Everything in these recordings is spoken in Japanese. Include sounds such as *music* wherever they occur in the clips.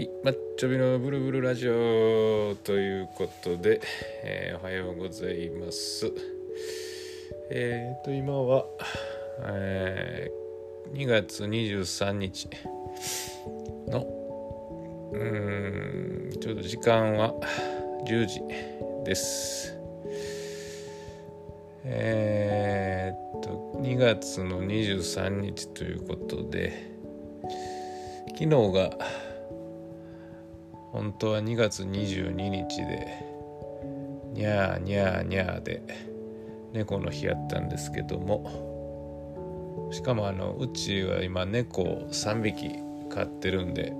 はい、マッチョビのブルブルラジオということで、えーおはようございます。えっ、と、今は、えー2月23日の、うーん、ちょうど時間は10時です。えっ、と、2月の23日ということで、昨日が、本当は2月22日でにゃーにゃーにゃーで猫の日やったんですけども。しかもあのうちは今猫を3匹飼ってるんで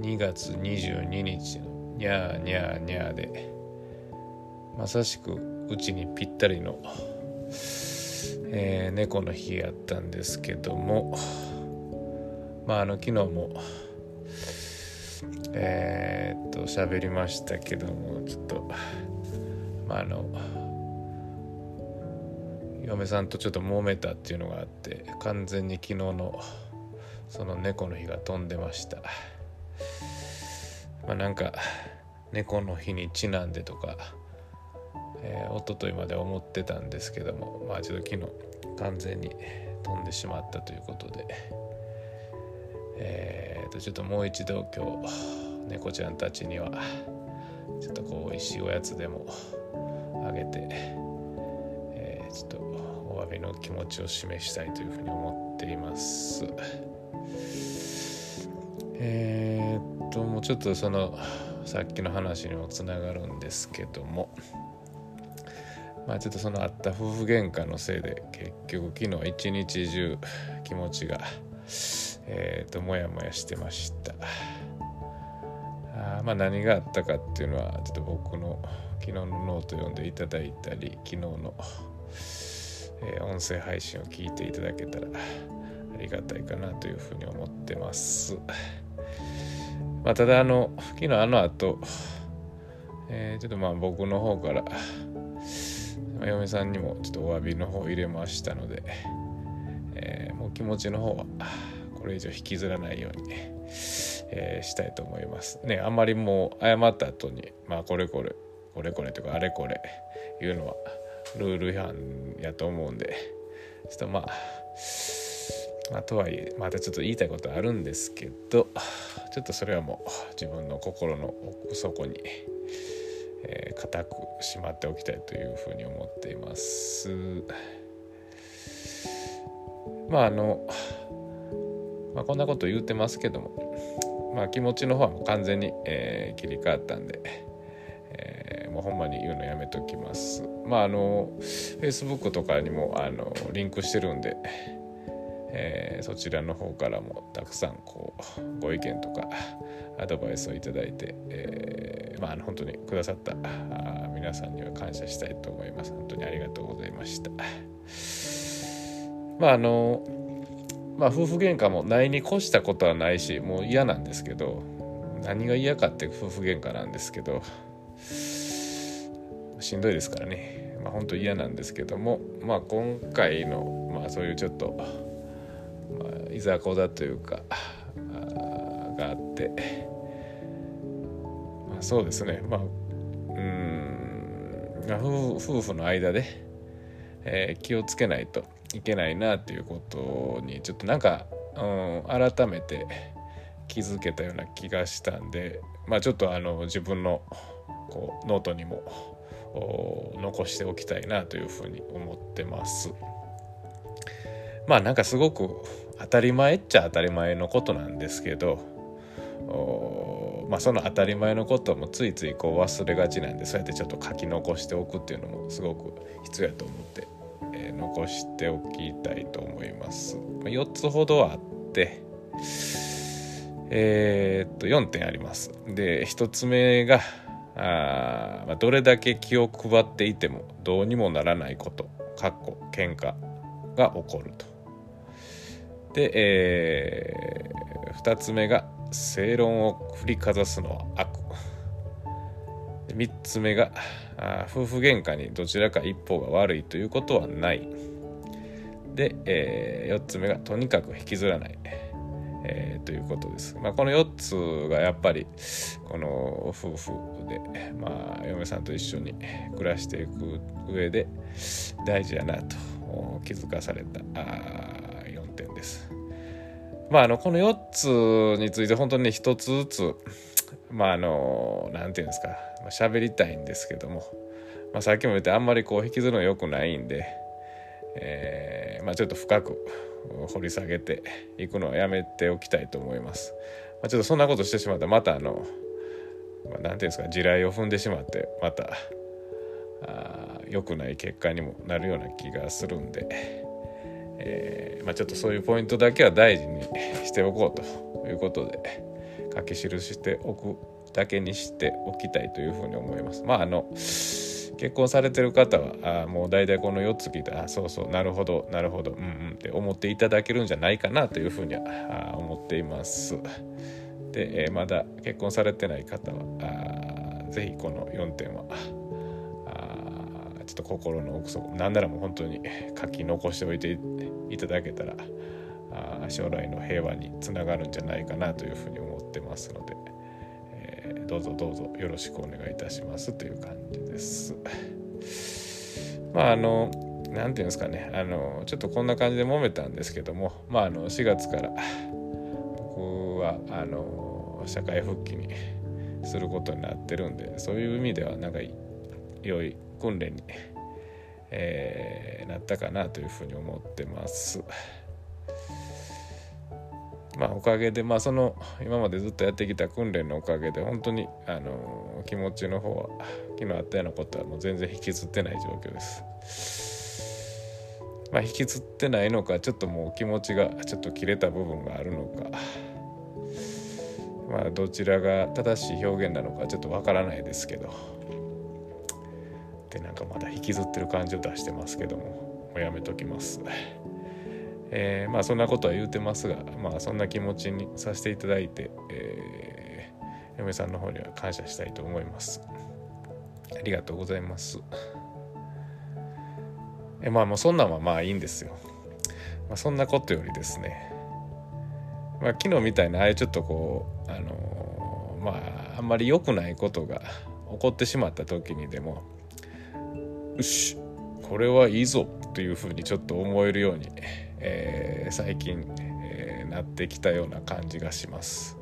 2月22日のにゃーにゃーにゃーでまさしくうちにぴったりの、えー猫の日やったんですけども。まああの昨日もえーっと喋りましたけどもちょっとまああの嫁さんとちょっと揉めたっていうのがあって完全に昨日のその猫の日が飛んでました。まあなんか猫の日にちなんでとか、えー、一昨日まで思ってたんですけどもまあちょっと昨日完全に飛んでしまったということでえー、とちょっともう一度今日猫ちゃんたちにはちょっとこう美味しいおやつでもあげて、えーちょっとお詫びの気持ちを示したいというふうに思っています。えー、っともうちょっとそのさっきの話にもつながるんですけどもまあちょっとそのあった夫婦喧嘩のせいで結局昨日一日中気持ちがえー、ともやもやしてましたまあ何があったかっていうのはちょっと僕の昨日のノート読んでいただいたり昨日の、えー音声配信を聞いていただけたらありがたいかなというふうに思ってます。まあただあの昨日あの後、えーちょっとまあ僕の方から嫁さんにもちょっとお詫びの方入れましたので、えーもう気持ちの方はこれ以上引きずらないように、えーしたいと思いますねあんまりもう謝った後にまあこれこれこれこれとかあれこれ言うのはルール違反やと思うんでちょっとまあまあ、とはいえまたちょっと言いたいことあるんですけどちょっとそれはもう自分の心の奥底に、えー固くしまっておきたいというふうに思っています。まああの、まあ、こんなこと言うてますけども、まあ、気持ちの方はもう完全に、えー切り替わったんで、えーもうほんまに言うのやめときます。まああの Facebook とかにもあのリンクしてるんで、えーそちらの方からもたくさんこうご意見とかアドバイスをいただいて、えーまあの本当にくださった皆さんには感謝したいと思います。本当にありがとうございました。まああのまあ夫婦喧嘩もないに越したことはないしもう嫌なんですけど何が嫌かって夫婦喧嘩なんですけどしんどいですからね。まあ本当嫌なんですけどもまあ今回のまあそういうちょっと、まあ、いざこざというかあがあって、まあ、そうですね。まあうん夫婦夫婦の間で、えー気をつけないと。いけないなっていうことにちょっとなんか、うん、改めて気づけたような気がしたんでまあちょっとあの自分のこうノートにも残しておきたいなというふうに思ってます。まあなんかすごく当たり前っちゃ当たり前のことなんですけどまあその当たり前のこともついついこう忘れがちなんでそうやってちょっと書き残しておくっていうのもすごく必要やと思って、えー残しておきたいと思います。まあ4つほどあってえーっと4点あります。で1つ目があ、まあ、どれだけ気を配っていてもどうにもならないことかっこ喧嘩が起こると。で、え2つ目が正論を振りかざすのは悪。3つ目があ夫婦喧嘩にどちらか一方が悪いということはない。で、え4つ目がとにかく引きずらない。えー、ということです。まあ、この4つがやっぱりこの夫婦で、まあ、嫁さんと一緒に暮らしていく上で大事やなと気づかされたあ4点です。まあ、あのこの4つについて本当に1つずつまああの何て言うんですか。喋りたいんですけども、まあ、さっきも言ってあんまりこう引きずるの良くないんで、えー、まあ、ちょっと深く掘り下げていくのはやめておきたいと思います。まあ、ちょっとそんなことしてしまったらまたあの何、まあ、て言うんですか。地雷を踏んでしまってまたあ良くない結果にもなるような気がするんで、えー、まあ、ちょっとそういうポイントだけは大事にしておこうということで。書き記しておくだけにしておきたいというふうに思います。まああの結婚されてる方はあもう大体この4つ聞いたあそうそうなるほどなるほどうんうんって思っていただけるんじゃないかなというふうには思っています。で、えー、まだ結婚されてない方はあぜひこの4点はあちょっと心の奥底なんならもう本当に *laughs* 書き残しておいていただけたらあ将来の平和につながるんじゃないかなというふうに思いますってますので。えーどうぞどうぞよろしくお願いいたしますという感じです。*laughs* まああの何て言うんですかねあのちょっとこんな感じで揉めたんですけどもまああの4月から僕はあの社会復帰にすることになってるんでそういう意味ではなんか良い訓練に、えー、なったかなというふうに思ってます。まあ、おかげで、まあ、その今までずっとやってきた訓練のおかげで本当にあの気持ちの方は昨日あったようなことはもう全然引きずってない状況です。まあ、引きずってないのかちょっともう気持ちがちょっと切れた部分があるのかまあどちらが正しい表現なのかちょっとわからないですけどでなんかまだ引きずってる感じを出してますけどももうやめときます。えー、まあそんなことは言うてますが、まあ、そんな気持ちにさせていただいて、えー、嫁さんの方には感謝したいと思います。ありがとうございます。えまあもうそんなんはまあいいんですよ、まあ、そんなことよりですね。まあ昨日みたいなああいうちょっとこうあのー、まああんまり良くないことが起こってしまった時にでもよしこれはいいぞというふうにちょっと思えるようにえー、最近、えー、なってきたような感じがします。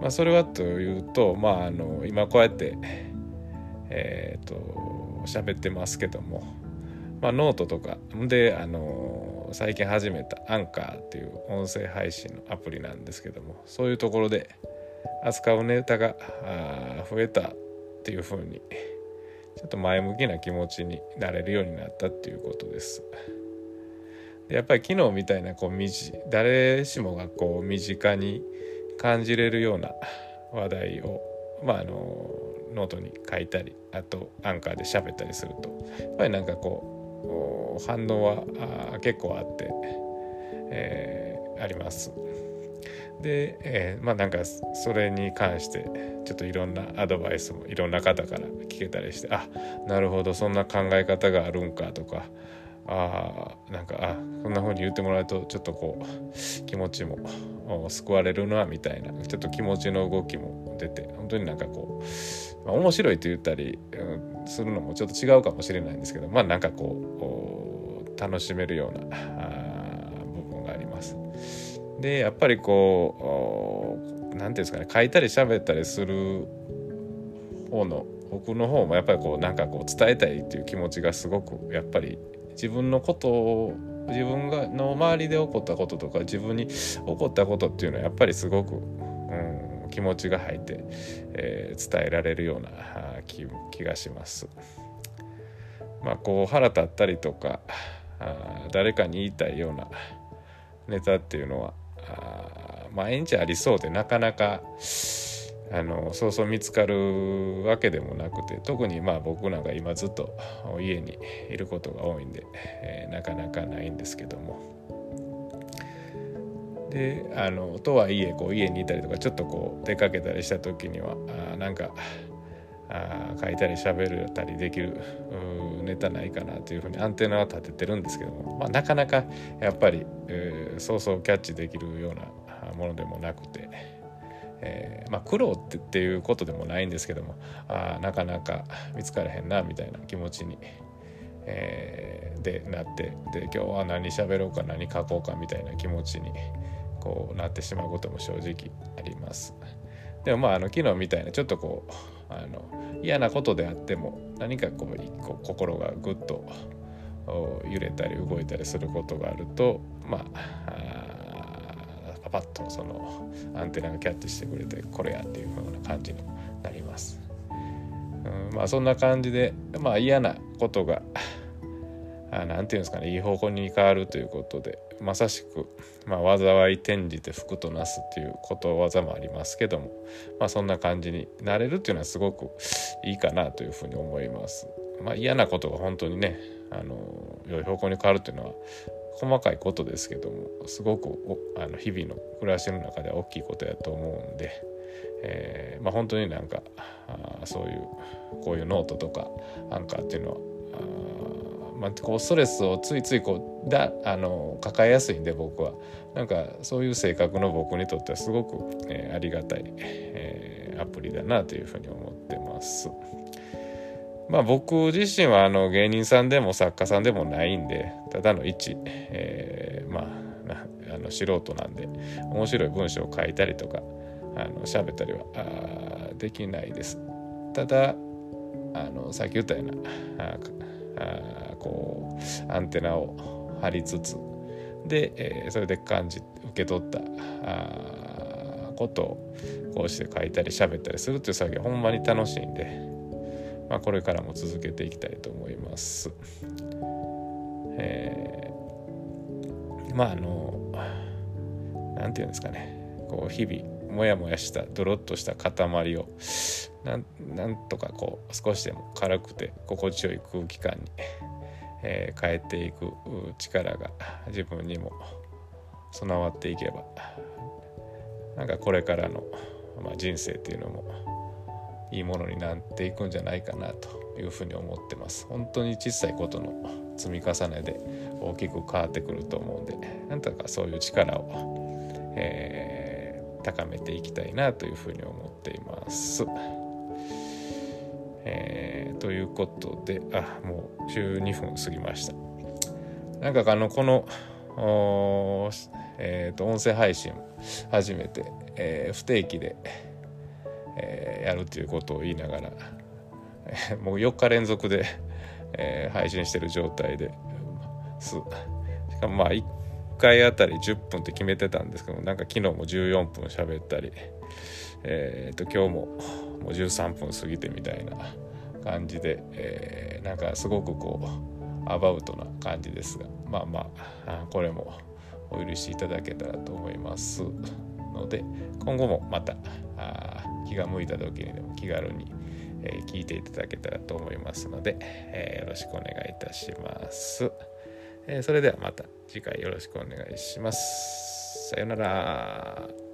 まあ、それはというと、まあ、あの今こうやって、えーと、喋ってますけども、まあ、ノートとかであの最近始めたアンカーっていう音声配信のアプリなんですけどもそういうところで扱うネタが増えたっていうふうにちょっと前向きな気持ちになれるようになったっていうことです。でやっぱり昨日みたいなこう身誰しもがこう身近に感じれるような話題を、まあ、あのノートに書いたりあとアンカーで喋ったりするとやっぱりなんかこう反応は結構あって、えー、あります。で、えー、まあなんかそれに関してちょっといろんなアドバイスもいろんな方から聞けたりしてあなるほどそんな考え方があるんかとかあなんかあこんな風に言ってもらうとちょっとこう気持ちも救われるなみたいなちょっと気持ちの動きも出て本当になんかこう、まあ、面白いと言ったり、うん、するのもちょっと違うかもしれないんですけどまあなんかこう楽しめるような部分があります。でやっぱりこう何て言うんですかね書いたり喋ったりする方の僕の方もやっぱりこうなんかこう伝えたいっていう気持ちがすごくやっぱり自分のことを自分がの周りで起こったこととか自分に起こったことっていうのはやっぱりすごく、うん、気持ちが入って、えー、伝えられるような気気がします。まあこう腹立ったりとかあ誰かに言いたいようなネタっていうのは毎日ありそうでなかなかあのそうそう見つかるわけでもなくて特にまあ僕なんか今ずっと家にいることが多いんで、えー、なかなかないんですけども。であのとはいえこう家にいたりとかちょっとこう出かけたりした時にはあなんかあ書いたり喋れたりできるネタないかなというふうにアンテナは立ててるんですけども、まあ、なかなかやっぱり、えー、そうそうキャッチできるようなものでもなくて、えー、まあ苦労ってっていうことでもないんですけどもあなかなか見つからへんなみたいな気持ちに、えー、でなってで今日は何喋ろうか何書こうかみたいな気持ちにこうなってしまうことも正直あります。でもまああの昨日みたいなちょっとこうあの嫌なことであっても何かこう一個心がぐっと揺れたり動いたりすることがあるとまあパッとそのアンテナがキャッチしてくれてこれやっていう風な感じになります。うん、まあそんな感じでまあ嫌なことが何て言うんですかねいい方向に変わるということでまさしく、まあ、災い転じて福となすっていうことわざもありますけども、まあ、そんな感じになれるっていうのはすごくいいかなというふうに思います。まあ、嫌なことが本当にねあの良い方向に変わるっていうのは細かいことですけどもすごくあの日々の暮らしの中では大きいことやと思うんで、えーまあ、本当になんかあそういうこういうノートとかアンカーっていうのはあまあ、こうストレスをついついこうだあの抱えやすいんで僕はなんかそういう性格の僕にとってはすごく、えー、ありがたい、えー、アプリだなというふうに思ってます。まあ僕自身はあの芸人さんでも作家さんでもないんでただの一、えー、まああの素人なんで面白い文章を書いたりとかあの喋ったりはあできないです。ただあのさっき言ったようなあこうアンテナを張りつつで、えー、それで感じ受け取ったあことをこうして書いたり喋ったりするっていう作業ほんまに楽しいんで、まあ、これからも続けていきたいと思います。えー、まああの何て言うんですかねこう日々モヤモヤしたドロッとした塊をなんとかこう少しでも軽くて心地よい空気感に、えー、変えていく力が自分にも備わっていけばなんかこれからの、まあ、人生っていうのもいいものになっていくんじゃないかなというふうに思ってます本当に小さいことの積み重ねで大きく変わってくると思うんでなんとかそういう力を、えー、高めていきたいなというふうに思っています。えー、ということであもう12分過ぎましたなんかあのこのえーと、音声配信初めて、えー、不定期で、え、やるということを言いながら、*laughs* もう4日連続で、え、配信してる状態ですしかもまあ1回あたり10分って決めてたんですけどなんか昨日も14分喋ったりえーと、今日ももう13分過ぎてみたいな感じで、え、なんかすごくこうアバウトな感じですがまあまあこれもお許しいただけたらと思います。ので今後もまた気が向いた時にでも気軽に、えー、聞いていただけたらと思いますので、えー、よろしくお願いいたします、えー、それではまた次回よろしくお願いします。さようなら。